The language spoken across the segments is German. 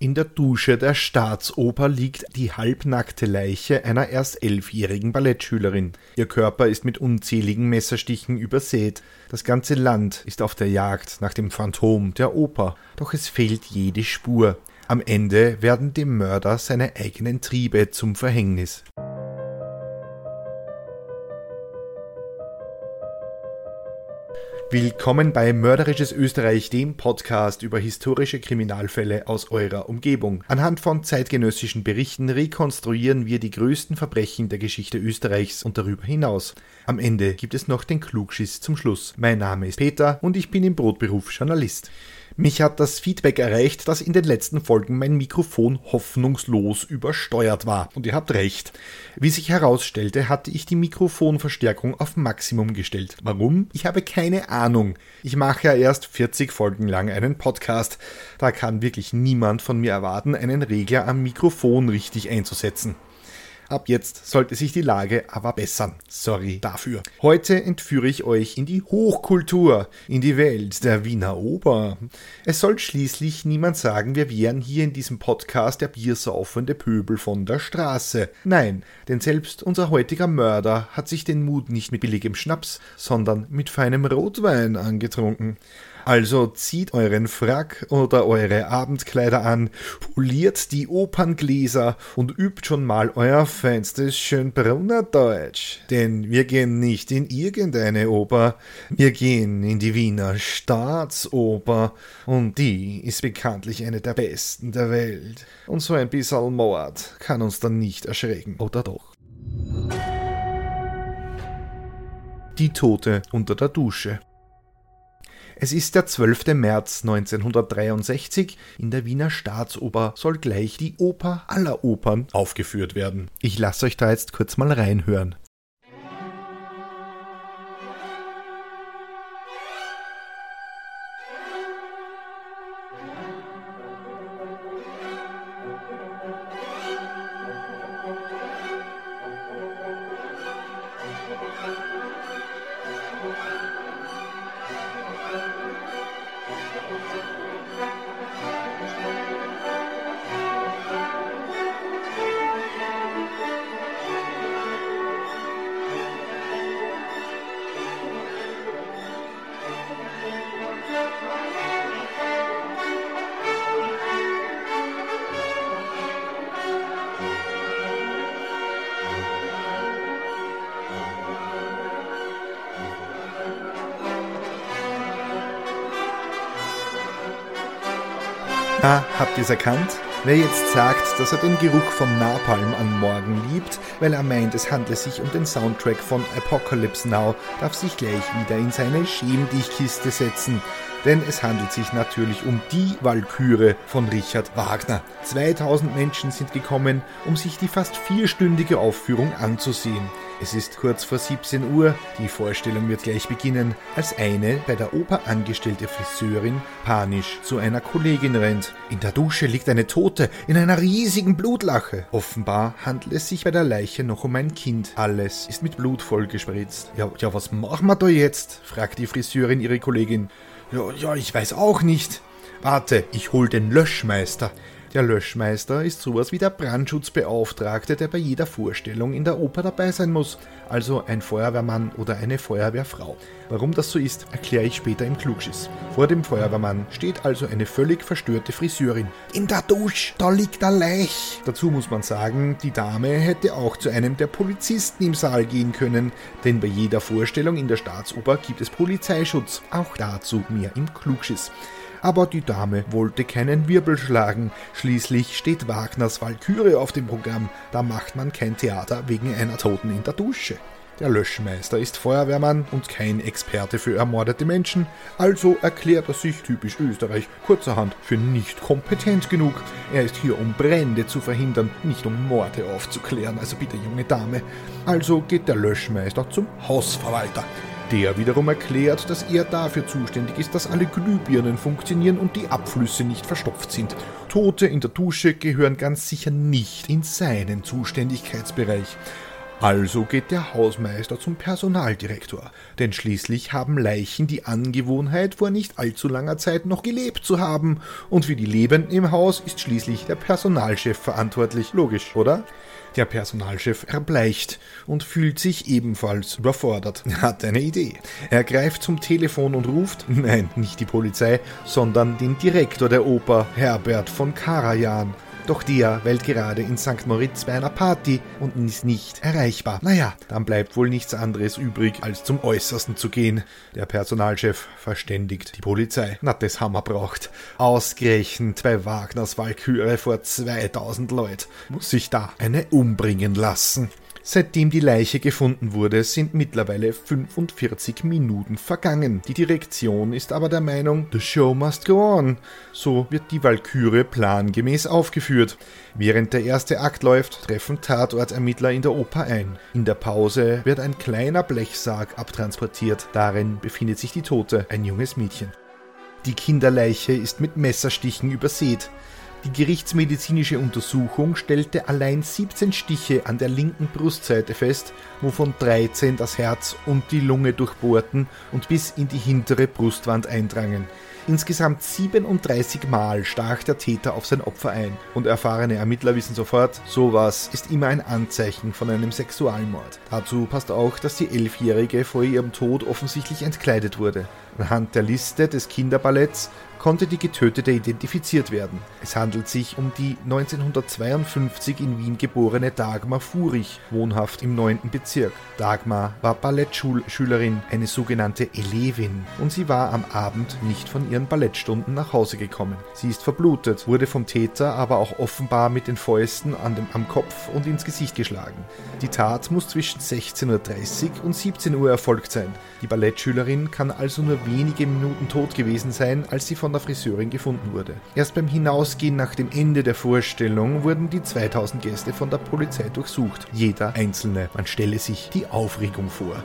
In der Dusche der Staatsoper liegt die halbnackte Leiche einer erst elfjährigen Ballettschülerin. Ihr Körper ist mit unzähligen Messerstichen übersät. Das ganze Land ist auf der Jagd nach dem Phantom der Oper. Doch es fehlt jede Spur. Am Ende werden dem Mörder seine eigenen Triebe zum Verhängnis. Willkommen bei Mörderisches Österreich, dem Podcast über historische Kriminalfälle aus eurer Umgebung. Anhand von zeitgenössischen Berichten rekonstruieren wir die größten Verbrechen der Geschichte Österreichs und darüber hinaus. Am Ende gibt es noch den Klugschiss zum Schluss. Mein Name ist Peter und ich bin im Brotberuf Journalist. Mich hat das Feedback erreicht, dass in den letzten Folgen mein Mikrofon hoffnungslos übersteuert war. Und ihr habt recht. Wie sich herausstellte, hatte ich die Mikrofonverstärkung auf Maximum gestellt. Warum? Ich habe keine Ahnung. Ich mache ja erst 40 Folgen lang einen Podcast. Da kann wirklich niemand von mir erwarten, einen Regler am Mikrofon richtig einzusetzen. Ab jetzt sollte sich die Lage aber bessern. Sorry dafür. Heute entführe ich euch in die Hochkultur, in die Welt der Wiener Oper. Es soll schließlich niemand sagen, wir wären hier in diesem Podcast der biersaufende Pöbel von der Straße. Nein, denn selbst unser heutiger Mörder hat sich den Mut nicht mit billigem Schnaps, sondern mit feinem Rotwein angetrunken. Also zieht euren Frack oder eure Abendkleider an, poliert die Operngläser und übt schon mal euer feinstes Schönbrunner Deutsch. Denn wir gehen nicht in irgendeine Oper, wir gehen in die Wiener Staatsoper und die ist bekanntlich eine der besten der Welt. Und so ein bisschen Mord kann uns dann nicht erschrecken, oder doch? Die Tote unter der Dusche. Es ist der 12. März 1963. In der Wiener Staatsoper soll gleich die Oper aller Opern aufgeführt werden. Ich lasse euch da jetzt kurz mal reinhören. Habt ihr's erkannt? Wer jetzt sagt, dass er den Geruch von Napalm am Morgen liebt, weil er meint, es handle sich um den Soundtrack von Apocalypse Now, darf sich gleich wieder in seine Schämdichkiste setzen. Denn es handelt sich natürlich um die Walküre von Richard Wagner. 2000 Menschen sind gekommen, um sich die fast vierstündige Aufführung anzusehen. Es ist kurz vor 17 Uhr, die Vorstellung wird gleich beginnen, als eine bei der Oper angestellte Friseurin panisch zu einer Kollegin rennt. In der Dusche liegt eine Tote in einer riesigen Blutlache. Offenbar handelt es sich bei der Leiche noch um ein Kind. Alles ist mit Blut vollgespritzt. Ja, ja, was machen wir da jetzt? fragt die Friseurin ihre Kollegin. Ja, ja, ich weiß auch nicht. Warte, ich hol den Löschmeister. Der Löschmeister ist sowas wie der Brandschutzbeauftragte, der bei jeder Vorstellung in der Oper dabei sein muss, also ein Feuerwehrmann oder eine Feuerwehrfrau. Warum das so ist, erkläre ich später im Klugschiss. Vor dem Feuerwehrmann steht also eine völlig verstörte Friseurin. In der Dusche, da liegt der Leich. Dazu muss man sagen, die Dame hätte auch zu einem der Polizisten im Saal gehen können, denn bei jeder Vorstellung in der Staatsoper gibt es Polizeischutz. Auch dazu mehr im Klugschiss aber die Dame wollte keinen Wirbel schlagen. Schließlich steht Wagners Walküre auf dem Programm. Da macht man kein Theater wegen einer Toten in der Dusche. Der Löschmeister ist Feuerwehrmann und kein Experte für ermordete Menschen, also erklärt er sich typisch Österreich kurzerhand für nicht kompetent genug. Er ist hier, um Brände zu verhindern, nicht um Morde aufzuklären, also bitte junge Dame. Also geht der Löschmeister zum Hausverwalter. Der wiederum erklärt, dass er dafür zuständig ist, dass alle Glühbirnen funktionieren und die Abflüsse nicht verstopft sind. Tote in der Dusche gehören ganz sicher nicht in seinen Zuständigkeitsbereich. Also geht der Hausmeister zum Personaldirektor, denn schließlich haben Leichen die Angewohnheit, vor nicht allzu langer Zeit noch gelebt zu haben, und für die Lebenden im Haus ist schließlich der Personalchef verantwortlich. Logisch, oder? Der Personalchef erbleicht und fühlt sich ebenfalls überfordert. Er hat eine Idee. Er greift zum Telefon und ruft, nein, nicht die Polizei, sondern den Direktor der Oper, Herbert von Karajan. Doch der weilt gerade in St. Moritz bei einer Party und ist nicht erreichbar. Naja, dann bleibt wohl nichts anderes übrig, als zum Äußersten zu gehen. Der Personalchef verständigt die Polizei. Na, das Hammer braucht. Ausgerechnet bei Wagners Walküre vor 2000 Leuten muss sich da eine umbringen lassen. Seitdem die Leiche gefunden wurde, sind mittlerweile 45 Minuten vergangen. Die Direktion ist aber der Meinung, the show must go on. So wird die Walküre plangemäß aufgeführt. Während der erste Akt läuft, treffen Tatortermittler in der Oper ein. In der Pause wird ein kleiner Blechsarg abtransportiert. Darin befindet sich die Tote, ein junges Mädchen. Die Kinderleiche ist mit Messerstichen übersät. Die gerichtsmedizinische Untersuchung stellte allein 17 Stiche an der linken Brustseite fest, wovon 13 das Herz und die Lunge durchbohrten und bis in die hintere Brustwand eindrangen. Insgesamt 37 Mal stach der Täter auf sein Opfer ein. Und erfahrene Ermittler wissen sofort, sowas ist immer ein Anzeichen von einem Sexualmord. Dazu passt auch, dass die Elfjährige vor ihrem Tod offensichtlich entkleidet wurde. Anhand der Liste des Kinderballetts konnte die Getötete identifiziert werden. Es handelt sich um die 1952 in Wien geborene Dagmar Furich, wohnhaft im 9. Bezirk. Dagmar war Ballettschulschülerin, eine sogenannte Elevin, und sie war am Abend nicht von ihren Ballettstunden nach Hause gekommen. Sie ist verblutet, wurde vom Täter aber auch offenbar mit den Fäusten an dem, am Kopf und ins Gesicht geschlagen. Die Tat muss zwischen 16.30 Uhr und 17 Uhr erfolgt sein. Die Ballettschülerin kann also nur wenige Minuten tot gewesen sein, als sie von von der Friseurin gefunden wurde. Erst beim Hinausgehen nach dem Ende der Vorstellung wurden die 2000 Gäste von der Polizei durchsucht. Jeder einzelne. Man stelle sich die Aufregung vor.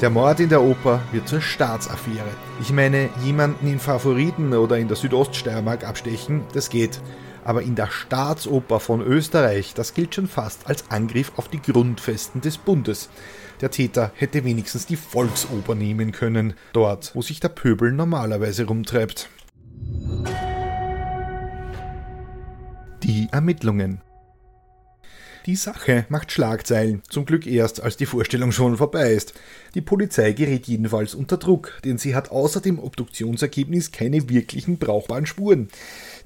Der Mord in der Oper wird zur Staatsaffäre. Ich meine, jemanden in Favoriten oder in der Südoststeiermark abstechen, das geht. Aber in der Staatsoper von Österreich, das gilt schon fast als Angriff auf die Grundfesten des Bundes. Der Täter hätte wenigstens die Volksoper nehmen können, dort, wo sich der Pöbel normalerweise rumtreibt. Die Ermittlungen. Die Sache macht Schlagzeilen, zum Glück erst, als die Vorstellung schon vorbei ist. Die Polizei gerät jedenfalls unter Druck, denn sie hat außer dem Obduktionsergebnis keine wirklichen brauchbaren Spuren,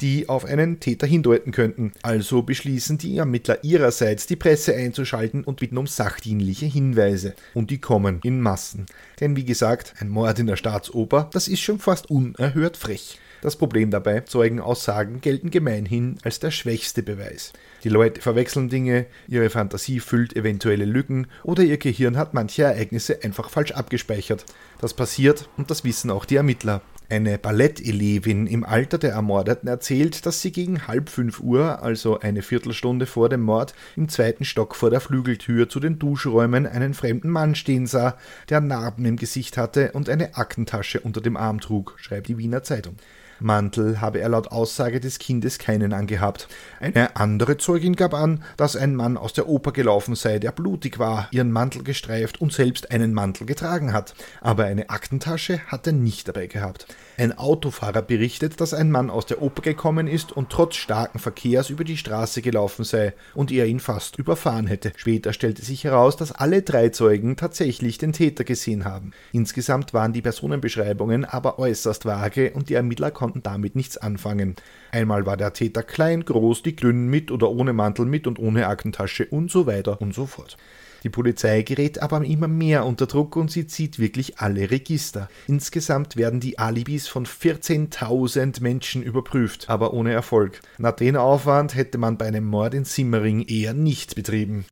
die auf einen Täter hindeuten könnten. Also beschließen die Ermittler ihrerseits, die Presse einzuschalten und bitten um sachdienliche Hinweise. Und die kommen in Massen. Denn wie gesagt, ein Mord in der Staatsoper, das ist schon fast unerhört frech. Das Problem dabei, Zeugenaussagen gelten gemeinhin als der schwächste Beweis. Die Leute verwechseln Dinge, ihre Fantasie füllt eventuelle Lücken oder ihr Gehirn hat manche Ereignisse einfach falsch abgespeichert. Das passiert und das wissen auch die Ermittler. Eine Ballettelevin im Alter der Ermordeten erzählt, dass sie gegen halb fünf Uhr, also eine Viertelstunde vor dem Mord, im zweiten Stock vor der Flügeltür zu den Duschräumen einen fremden Mann stehen sah, der Narben im Gesicht hatte und eine Aktentasche unter dem Arm trug, schreibt die Wiener Zeitung. Mantel habe er laut Aussage des Kindes keinen angehabt. Eine andere Zeugin gab an, dass ein Mann aus der Oper gelaufen sei, der blutig war, ihren Mantel gestreift und selbst einen Mantel getragen hat. Aber eine Aktentasche hat er nicht dabei gehabt. Ein Autofahrer berichtet, dass ein Mann aus der Oper gekommen ist und trotz starken Verkehrs über die Straße gelaufen sei und er ihn fast überfahren hätte. Später stellte sich heraus, dass alle drei Zeugen tatsächlich den Täter gesehen haben. Insgesamt waren die Personenbeschreibungen aber äußerst vage und die Ermittler konnten konnten damit nichts anfangen. Einmal war der Täter klein, groß, die dünn, mit oder ohne Mantel, mit und ohne Aktentasche und so weiter und so fort. Die Polizei gerät aber immer mehr unter Druck und sie zieht wirklich alle Register. Insgesamt werden die Alibis von 14.000 Menschen überprüft, aber ohne Erfolg. Na, den Aufwand hätte man bei einem Mord in Simmering eher nicht betrieben.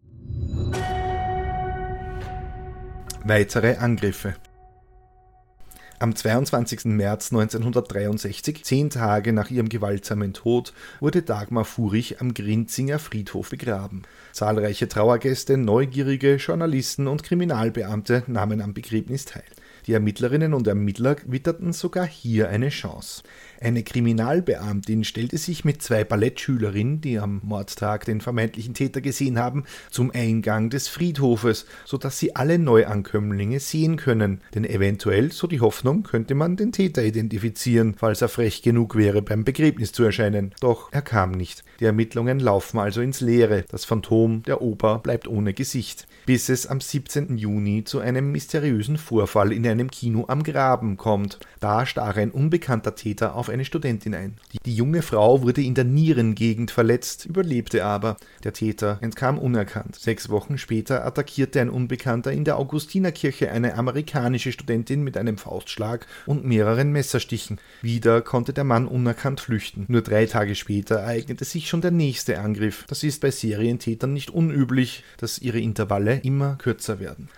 Weitere Angriffe am 22. März 1963, zehn Tage nach ihrem gewaltsamen Tod, wurde Dagmar Furich am Grinzinger Friedhof begraben. Zahlreiche Trauergäste, Neugierige, Journalisten und Kriminalbeamte nahmen am Begräbnis teil. Die Ermittlerinnen und Ermittler witterten sogar hier eine Chance. Eine Kriminalbeamtin stellte sich mit zwei Ballettschülerinnen, die am Mordtag den vermeintlichen Täter gesehen haben, zum Eingang des Friedhofes, sodass sie alle Neuankömmlinge sehen können. Denn eventuell, so die Hoffnung, könnte man den Täter identifizieren, falls er frech genug wäre, beim Begräbnis zu erscheinen. Doch er kam nicht. Die Ermittlungen laufen also ins Leere. Das Phantom der Oper bleibt ohne Gesicht. Bis es am 17. Juni zu einem mysteriösen Vorfall in einem Kino am Graben kommt. Da stach ein unbekannter Täter auf eine Studentin ein. Die, junge Frau wurde in der Nierengegend verletzt, überlebte aber. Der Täter entkam unerkannt. Sechs Wochen später attackierte ein Unbekannter in der Augustinerkirche eine amerikanische Studentin mit einem Faustschlag und mehreren Messerstichen. Wieder konnte der Mann unerkannt flüchten. Nur drei Tage später ereignete sich schon der nächste Angriff. Das ist bei Serientätern nicht unüblich, dass ihre Intervalle immer kürzer werden.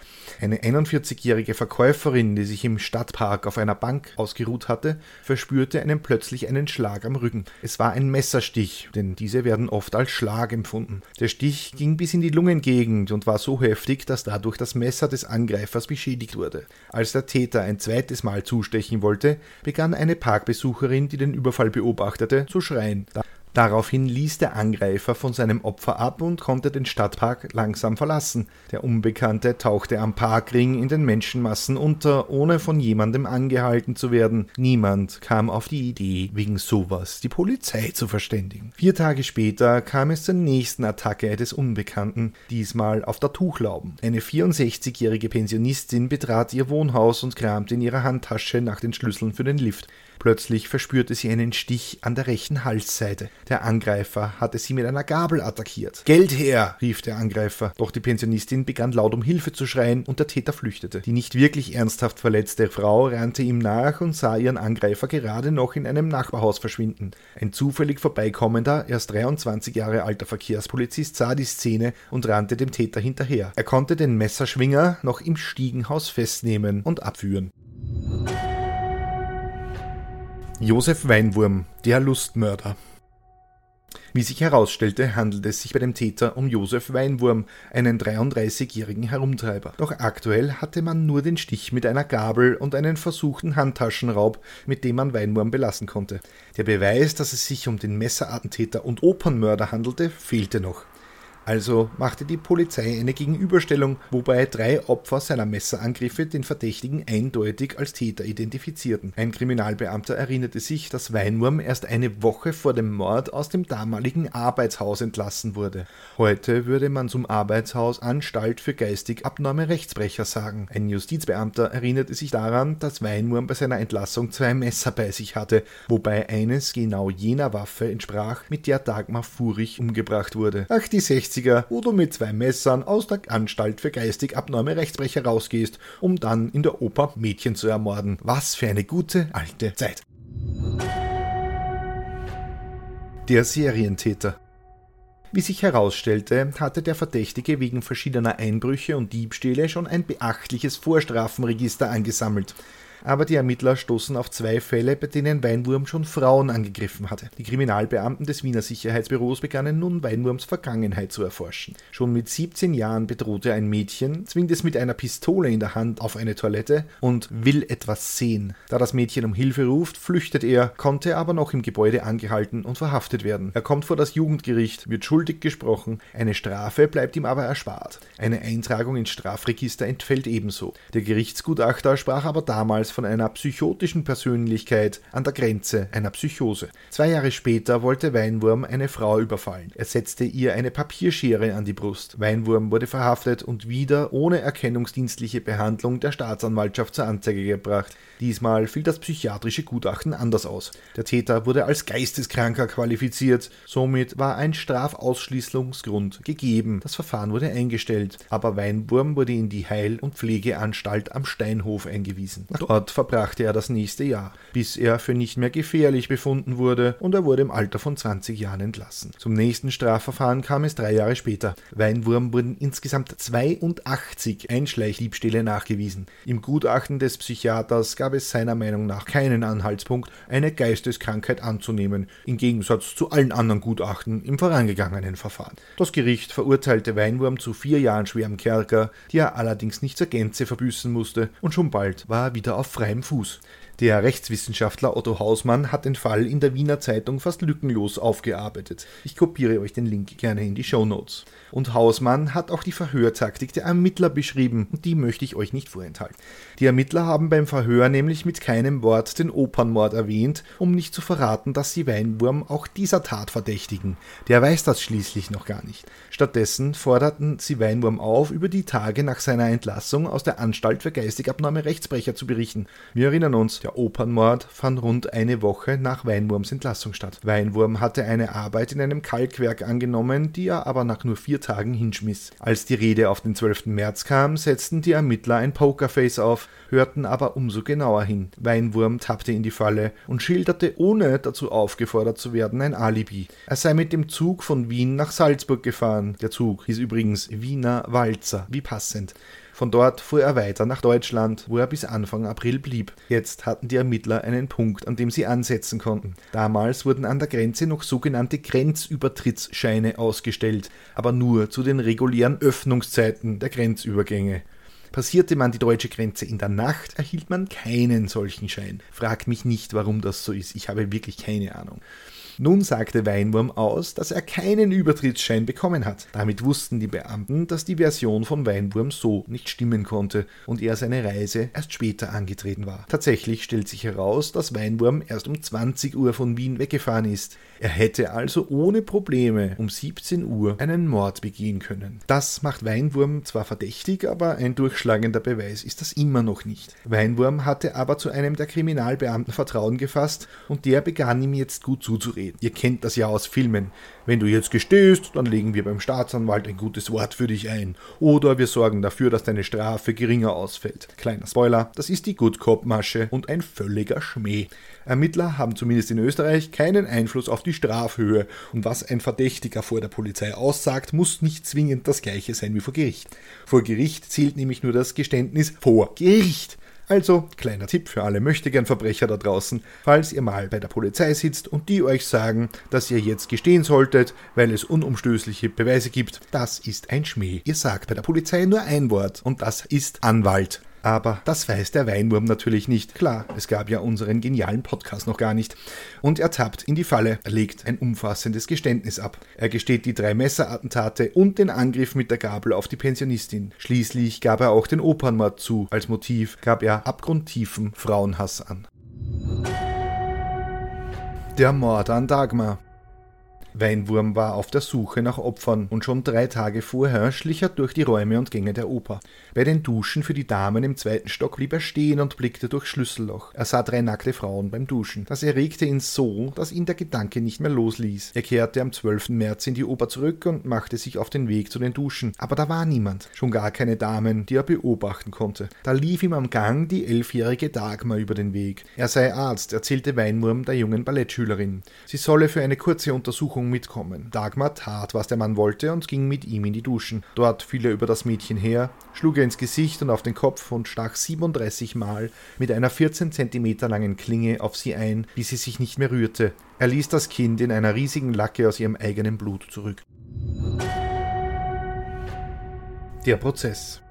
Eine 41-jährige Verkäuferin, die sich im Stadtpark auf einer Bank ausgeruht hatte, verspürte einen plötzlich einen Schlag am Rücken. Es war ein Messerstich, denn diese werden oft als Schlag empfunden. Der Stich ging bis in die Lungengegend und war so heftig, dass dadurch das Messer des Angreifers beschädigt wurde. Als der Täter ein zweites Mal zustechen wollte, begann eine Parkbesucherin, die den Überfall beobachtete, zu schreien. Daraufhin ließ der Angreifer von seinem Opfer ab und konnte den Stadtpark langsam verlassen. Der Unbekannte tauchte am Parkring in den Menschenmassen unter, ohne von jemandem angehalten zu werden. Niemand kam auf die Idee, wegen sowas die Polizei zu verständigen. Vier Tage später kam es zur nächsten Attacke des Unbekannten, diesmal auf der Tuchlauben. Eine 64-jährige Pensionistin betrat ihr Wohnhaus und kramte in ihrer Handtasche nach den Schlüsseln für den Lift. Plötzlich verspürte sie einen Stich an der rechten Halsseite. Der Angreifer hatte sie mit einer Gabel attackiert. Geld her! rief der Angreifer. Doch die Pensionistin begann laut um Hilfe zu schreien und der Täter flüchtete. Die nicht wirklich ernsthaft verletzte Frau rannte ihm nach und sah ihren Angreifer gerade noch in einem Nachbarhaus verschwinden. Ein zufällig vorbeikommender, erst 23 Jahre alter Verkehrspolizist sah die Szene und rannte dem Täter hinterher. Er konnte den Messerschwinger noch im Stiegenhaus festnehmen und abführen. Josef Weinwurm, der Lustmörder. Wie sich herausstellte, handelt es sich bei dem Täter um Josef Weinwurm, einen 33-jährigen Herumtreiber. Doch aktuell hatte man nur den Stich mit einer Gabel und einen versuchten Handtaschenraub, mit dem man Weinwurm belassen konnte. Der Beweis, dass es sich um den Messerattentäter und Opernmörder handelte, fehlte noch. Also machte die Polizei eine Gegenüberstellung, wobei drei Opfer seiner Messerangriffe den Verdächtigen eindeutig als Täter identifizierten. Ein Kriminalbeamter erinnerte sich, dass Weinwurm erst eine Woche vor dem Mord aus dem damaligen Arbeitshaus entlassen wurde. Heute würde man zum Arbeitshaus Anstalt für geistig abnorme Rechtsbrecher sagen. Ein Justizbeamter erinnerte sich daran, dass Weinwurm bei seiner Entlassung zwei Messer bei sich hatte, wobei eines genau jener Waffe entsprach, mit der Dagmar Furich umgebracht wurde. Ach, die 60 60er, wo du mit zwei Messern aus der Anstalt für geistig abnorme Rechtsbrecher rausgehst, um dann in der Oper Mädchen zu ermorden. Was für eine gute alte Zeit. Der Serientäter. Wie sich herausstellte, hatte der Verdächtige wegen verschiedener Einbrüche und Diebstähle schon ein beachtliches Vorstrafenregister angesammelt aber die Ermittler stoßen auf zwei Fälle, bei denen Weinwurm schon Frauen angegriffen hatte. Die Kriminalbeamten des Wiener Sicherheitsbüros begannen nun Weinwurms Vergangenheit zu erforschen. Schon mit 17 Jahren bedroht er ein Mädchen, zwingt es mit einer Pistole in der Hand auf eine Toilette und will etwas sehen. Da das Mädchen um Hilfe ruft, flüchtet er, konnte aber noch im Gebäude angehalten und verhaftet werden. Er kommt vor das Jugendgericht, wird schuldig gesprochen, eine Strafe bleibt ihm aber erspart. Eine Eintragung ins Strafregister entfällt ebenso. Der Gerichtsgutachter sprach aber damals von einer psychotischen Persönlichkeit an der Grenze einer Psychose. Zwei Jahre später wollte Weinwurm eine Frau überfallen. Er setzte ihr eine Papierschere an die Brust. Weinwurm wurde verhaftet und wieder ohne erkennungsdienstliche Behandlung der Staatsanwaltschaft zur Anzeige gebracht. Diesmal fiel das psychiatrische Gutachten anders aus. Der Täter wurde als Geisteskranker qualifiziert, somit war ein Strafausschließungsgrund gegeben. Das Verfahren wurde eingestellt, aber Weinwurm wurde in die Heil- und Pflegeanstalt am Steinhof eingewiesen. Dort Dort verbrachte er das nächste Jahr, bis er für nicht mehr gefährlich befunden wurde und er wurde im Alter von 20 Jahren entlassen. Zum nächsten Strafverfahren kam es drei Jahre später. Weinwurm wurden insgesamt 82 Einschleichdiebstähle nachgewiesen. Im Gutachten des Psychiaters gab es seiner Meinung nach keinen Anhaltspunkt, eine Geisteskrankheit anzunehmen, im Gegensatz zu allen anderen Gutachten im vorangegangenen Verfahren. Das Gericht verurteilte Weinwurm zu vier Jahren schwerem Kerker, die er allerdings nicht zur Gänze verbüßen musste, und schon bald war er wieder auf freiem Fuß. Der Rechtswissenschaftler Otto Hausmann hat den Fall in der Wiener Zeitung fast lückenlos aufgearbeitet. Ich kopiere euch den Link gerne in die Show Notes. Und Hausmann hat auch die Verhörtaktik der Ermittler beschrieben und die möchte ich euch nicht vorenthalten. Die Ermittler haben beim Verhör nämlich mit keinem Wort den Opernmord erwähnt, um nicht zu verraten, dass sie Weinwurm auch dieser Tat verdächtigen. Der weiß das schließlich noch gar nicht. Stattdessen forderten sie Weinwurm auf, über die Tage nach seiner Entlassung aus der Anstalt für geistig abnorme Rechtsbrecher zu berichten. Wir erinnern uns, der Opernmord fand rund eine Woche nach Weinwurms Entlassung statt. Weinwurm hatte eine Arbeit in einem Kalkwerk angenommen, die er aber nach nur vier Tagen hinschmiss. Als die Rede auf den 12. März kam, setzten die Ermittler ein Pokerface auf, hörten aber umso genauer hin. Weinwurm tappte in die Falle und schilderte, ohne dazu aufgefordert zu werden, ein Alibi. Er sei mit dem Zug von Wien nach Salzburg gefahren. Der Zug hieß übrigens Wiener Walzer, wie passend. Von dort fuhr er weiter nach Deutschland, wo er bis Anfang April blieb. Jetzt hatten die Ermittler einen Punkt, an dem sie ansetzen konnten. Damals wurden an der Grenze noch sogenannte Grenzübertrittsscheine ausgestellt, aber nur zu den regulären Öffnungszeiten der Grenzübergänge. Passierte man die deutsche Grenze in der Nacht, erhielt man keinen solchen Schein. Fragt mich nicht, warum das so ist. Ich habe wirklich keine Ahnung. Nun sagte Weinwurm aus, dass er keinen Übertrittsschein bekommen hat. Damit wussten die Beamten, dass die Version von Weinwurm so nicht stimmen konnte und er seine Reise erst später angetreten war. Tatsächlich stellt sich heraus, dass Weinwurm erst um 20 Uhr von Wien weggefahren ist. Er hätte also ohne Probleme um 17 Uhr einen Mord begehen können. Das macht Weinwurm zwar verdächtig, aber ein durchschlagender Beweis ist das immer noch nicht. Weinwurm hatte aber zu einem der Kriminalbeamten Vertrauen gefasst und der begann ihm jetzt gut zuzureden. Ihr kennt das ja aus Filmen. Wenn du jetzt gestehst, dann legen wir beim Staatsanwalt ein gutes Wort für dich ein. Oder wir sorgen dafür, dass deine Strafe geringer ausfällt. Kleiner Spoiler, das ist die Good Cop Masche und ein völliger Schmäh. Ermittler haben zumindest in Österreich keinen Einfluss auf die Strafhöhe und was ein Verdächtiger vor der Polizei aussagt, muss nicht zwingend das gleiche sein wie vor Gericht. Vor Gericht zählt nämlich nur das Geständnis vor Gericht. Also, kleiner Tipp für alle möchtegern Verbrecher da draußen, falls ihr mal bei der Polizei sitzt und die euch sagen, dass ihr jetzt gestehen solltet, weil es unumstößliche Beweise gibt, das ist ein Schmäh. Ihr sagt bei der Polizei nur ein Wort und das ist Anwalt. Aber das weiß der Weinwurm natürlich nicht. Klar, es gab ja unseren genialen Podcast noch gar nicht. Und er tappt in die Falle, er legt ein umfassendes Geständnis ab. Er gesteht die drei Messerattentate und den Angriff mit der Gabel auf die Pensionistin. Schließlich gab er auch den Opernmord zu. Als Motiv gab er abgrundtiefen Frauenhass an. Der Mord an Dagmar. Weinwurm war auf der Suche nach Opfern und schon drei Tage vorher schlich er durch die Räume und Gänge der Oper. Bei den Duschen für die Damen im zweiten Stock blieb er stehen und blickte durchs Schlüsselloch. Er sah drei nackte Frauen beim Duschen. Das erregte ihn so, dass ihn der Gedanke nicht mehr losließ. Er kehrte am 12. März in die Oper zurück und machte sich auf den Weg zu den Duschen. Aber da war niemand, schon gar keine Damen, die er beobachten konnte. Da lief ihm am Gang die elfjährige Dagmar über den Weg. Er sei Arzt, erzählte Weinwurm der jungen Ballettschülerin. Sie solle für eine kurze Untersuchung Untersuchung mitkommen. Dagmar tat, was der Mann wollte und ging mit ihm in die Duschen. Dort fiel er über das Mädchen her, schlug er ins Gesicht und auf den Kopf und stach 37 Mal mit einer 14 cm langen Klinge auf sie ein, bis sie sich nicht mehr rührte. Er ließ das Kind in einer riesigen Lacke aus ihrem eigenen Blut zurück. Der Prozess.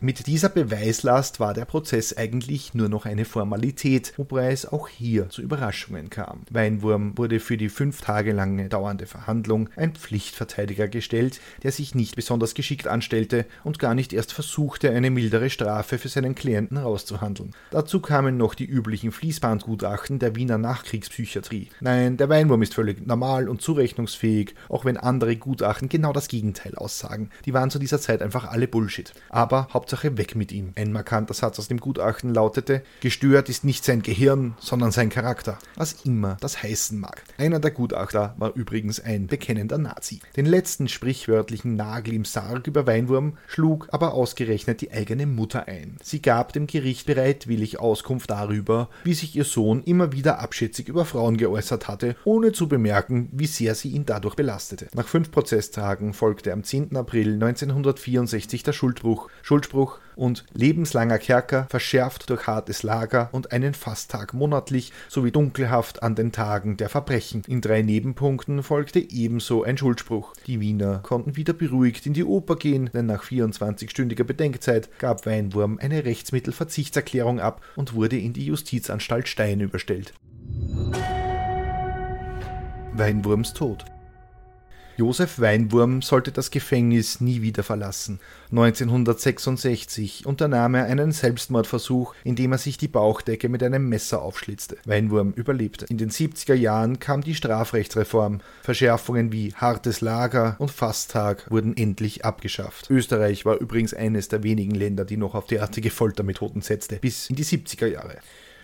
Mit dieser Beweislast war der Prozess eigentlich nur noch eine Formalität, wobei es auch hier zu Überraschungen kam. Weinwurm wurde für die fünf Tage lange dauernde Verhandlung ein Pflichtverteidiger gestellt, der sich nicht besonders geschickt anstellte und gar nicht erst versuchte, eine mildere Strafe für seinen Klienten rauszuhandeln. Dazu kamen noch die üblichen Fließbandgutachten der Wiener Nachkriegspsychiatrie. Nein, der Weinwurm ist völlig normal und zurechnungsfähig, auch wenn andere Gutachten genau das Gegenteil aussagen. Die waren zu dieser Zeit einfach alle Bullshit. Aber Hauptsache weg mit ihm. Ein markanter Satz aus dem Gutachten lautete, gestört ist nicht sein Gehirn, sondern sein Charakter. Was immer das heißen mag. Einer der Gutachter war übrigens ein bekennender Nazi. Den letzten sprichwörtlichen Nagel im Sarg über Weinwurm schlug aber ausgerechnet die eigene Mutter ein. Sie gab dem Gericht bereitwillig Auskunft darüber, wie sich ihr Sohn immer wieder abschätzig über Frauen geäußert hatte, ohne zu bemerken, wie sehr sie ihn dadurch belastete. Nach fünf Prozesstagen folgte am 10. April 1964 der Schuldbruch. Schuldspruch Freispruch und lebenslanger Kerker, verschärft durch hartes Lager und einen Fasttag monatlich sowie Dunkelhaft an den Tagen der Verbrechen. In drei Nebenpunkten folgte ebenso ein Schuldspruch. Die Wiener konnten wieder beruhigt in die Oper gehen, denn nach 24-stündiger Bedenkzeit gab Weinwurm eine Rechtsmittelverzichtserklärung ab und wurde in die Justizanstalt Stein überstellt. Weinwurms Tod Josef Weinwurm sollte das Gefängnis nie wieder verlassen. 1966 unternahm er einen Selbstmordversuch, indem er sich die Bauchdecke mit einem Messer aufschlitzte. Weinwurm überlebte. In den 70er Jahren kam die Strafrechtsreform. Verschärfungen wie hartes Lager und Fasttag wurden endlich abgeschafft. Österreich war übrigens eines der wenigen Länder, die noch auf derartige Foltermethoden setzte, bis in die 70er Jahre.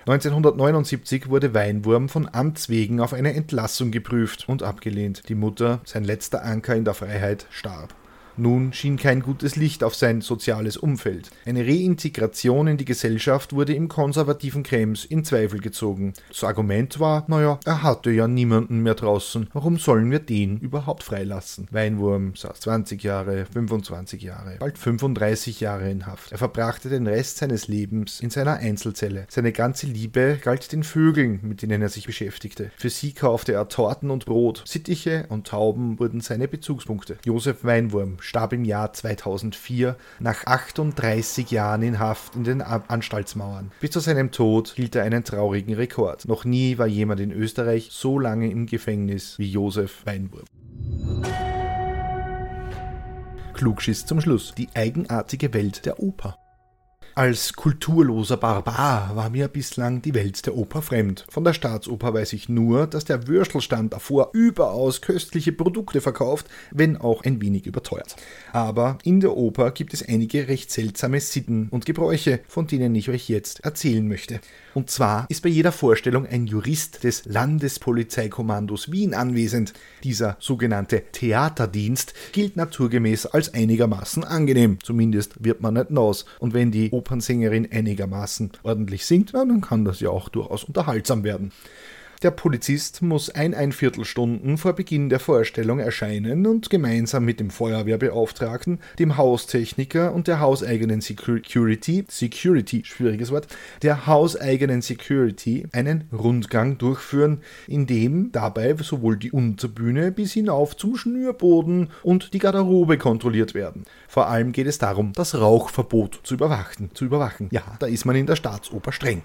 1979 wurde Weinwurm von Amts wegen auf eine Entlassung geprüft und abgelehnt. Die Mutter, sein letzter Anker in der Freiheit, starb. Nun schien kein gutes Licht auf sein soziales Umfeld. Eine Reintegration in die Gesellschaft wurde im konservativen Krems in Zweifel gezogen. Das Argument war, naja, er hatte ja niemanden mehr draußen, warum sollen wir den überhaupt freilassen? Weinwurm saß 20 Jahre, 25 Jahre, bald 35 Jahre in Haft. Er verbrachte den Rest seines Lebens in seiner Einzelzelle. Seine ganze Liebe galt den Vögeln, mit denen er sich beschäftigte. Für sie kaufte er Torten und Brot. Sittiche und Tauben wurden seine Bezugspunkte. Josef Weinwurm starb im Jahr 2004 nach 38 Jahren in Haft in den Anstaltsmauern. Bis zu seinem Tod hielt er einen traurigen Rekord. Noch nie war jemand in Österreich so lange im Gefängnis wie Josef Weinwurm. Klugschiss zum Schluss. Die eigenartige Welt der Oper. Als kulturloser Barbar war mir bislang die Welt der Oper fremd. Von der Staatsoper weiß ich nur, dass der Würstelstand davor überaus köstliche Produkte verkauft, wenn auch ein wenig überteuert. Aber in der Oper gibt es einige recht seltsame Sitten und Gebräuche, von denen ich euch jetzt erzählen möchte. Und zwar ist bei jeder Vorstellung ein Jurist des Landespolizeikommandos Wien anwesend. Dieser sogenannte Theaterdienst gilt naturgemäß als einigermaßen angenehm. Zumindest wird man nicht naus. Und wenn die Opernsängerin einigermaßen ordentlich singt, dann kann das ja auch durchaus unterhaltsam werden. Der Polizist muss ein Viertelstunden vor Beginn der Vorstellung erscheinen und gemeinsam mit dem Feuerwehrbeauftragten, dem Haustechniker und der hauseigenen Security, Security, schwieriges Wort, der hauseigenen Security einen Rundgang durchführen, in dem dabei sowohl die Unterbühne bis hinauf zum Schnürboden und die Garderobe kontrolliert werden. Vor allem geht es darum, das Rauchverbot zu überwachen. Zu überwachen. Ja, da ist man in der Staatsoper streng.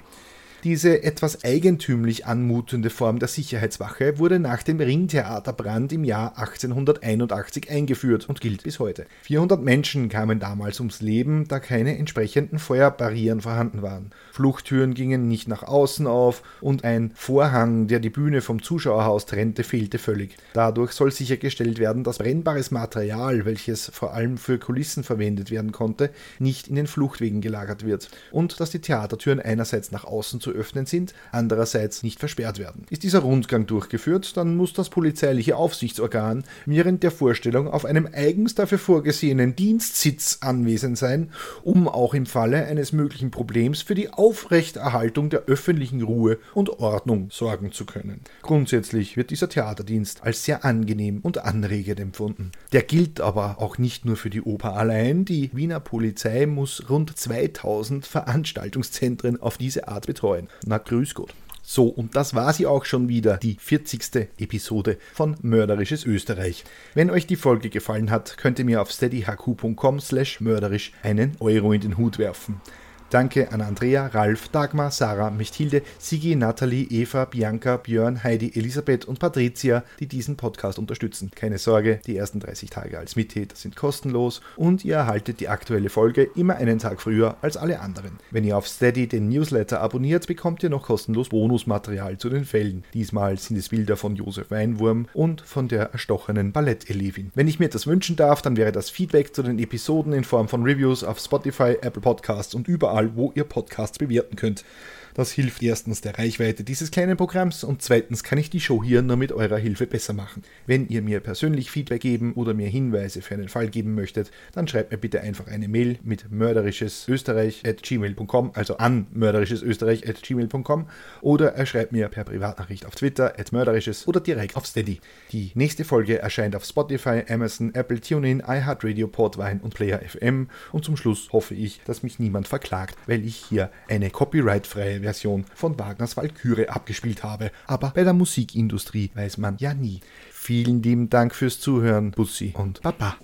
Diese etwas eigentümlich anmutende Form der Sicherheitswache wurde nach dem Ringtheaterbrand im Jahr 1881 eingeführt und gilt bis heute. 400 Menschen kamen damals ums Leben, da keine entsprechenden Feuerbarrieren vorhanden waren. Fluchttüren gingen nicht nach außen auf und ein Vorhang, der die Bühne vom Zuschauerhaus trennte, fehlte völlig. Dadurch soll sichergestellt werden, dass brennbares Material, welches vor allem für Kulissen verwendet werden konnte, nicht in den Fluchtwegen gelagert wird und dass die Theatertüren einerseits nach außen zu öffnen sind, andererseits nicht versperrt werden. Ist dieser Rundgang durchgeführt, dann muss das polizeiliche Aufsichtsorgan während der Vorstellung auf einem eigens dafür vorgesehenen Dienstsitz anwesend sein, um auch im Falle eines möglichen Problems für die Aufrechterhaltung der öffentlichen Ruhe und Ordnung sorgen zu können. Grundsätzlich wird dieser Theaterdienst als sehr angenehm und anregend empfunden. Der gilt aber auch nicht nur für die Oper allein. Die Wiener Polizei muss rund 2000 Veranstaltungszentren auf diese Art betreuen freuen. Na, grüß Gott. So, und das war sie auch schon wieder, die 40. Episode von Mörderisches Österreich. Wenn euch die Folge gefallen hat, könnt ihr mir auf steadyhq.com slash mörderisch einen Euro in den Hut werfen. Danke an Andrea, Ralf, Dagmar, Sarah, Mechthilde, Sigi, Nathalie, Eva, Bianca, Björn, Heidi, Elisabeth und Patricia, die diesen Podcast unterstützen. Keine Sorge, die ersten 30 Tage als Mittäter sind kostenlos und ihr erhaltet die aktuelle Folge immer einen Tag früher als alle anderen. Wenn ihr auf Steady den Newsletter abonniert, bekommt ihr noch kostenlos Bonusmaterial zu den Fällen. Diesmal sind es Bilder von Josef Weinwurm und von der erstochenen Ballettelevin. Wenn ich mir das wünschen darf, dann wäre das Feedback zu den Episoden in Form von Reviews auf Spotify, Apple Podcasts und überall überall, wo ihr Podcasts bewerten könnt. Das hilft erstens der Reichweite dieses kleinen Programms und zweitens kann ich die Show hier nur mit eurer Hilfe besser machen. Wenn ihr mir persönlich Feedback geben oder mir Hinweise für einen Fall geben möchtet, dann schreibt mir bitte einfach eine Mail mit mörderisches.österreich@gmail.com, also an mörderisches.österreich@gmail.com oder er schreibt mir per Privatnachricht auf Twitter mörderisches oder direkt auf Steady. Die nächste Folge erscheint auf Spotify, Amazon, Apple TuneIn, iHeartRadio, Portwine und Player FM und zum Schluss hoffe ich, dass mich niemand verklagt, weil ich hier eine copyrightfreie Version von Wagners Walküre abgespielt habe. Aber bei der Musikindustrie weiß man ja nie. Vielen lieben Dank fürs Zuhören, Bussi und Baba.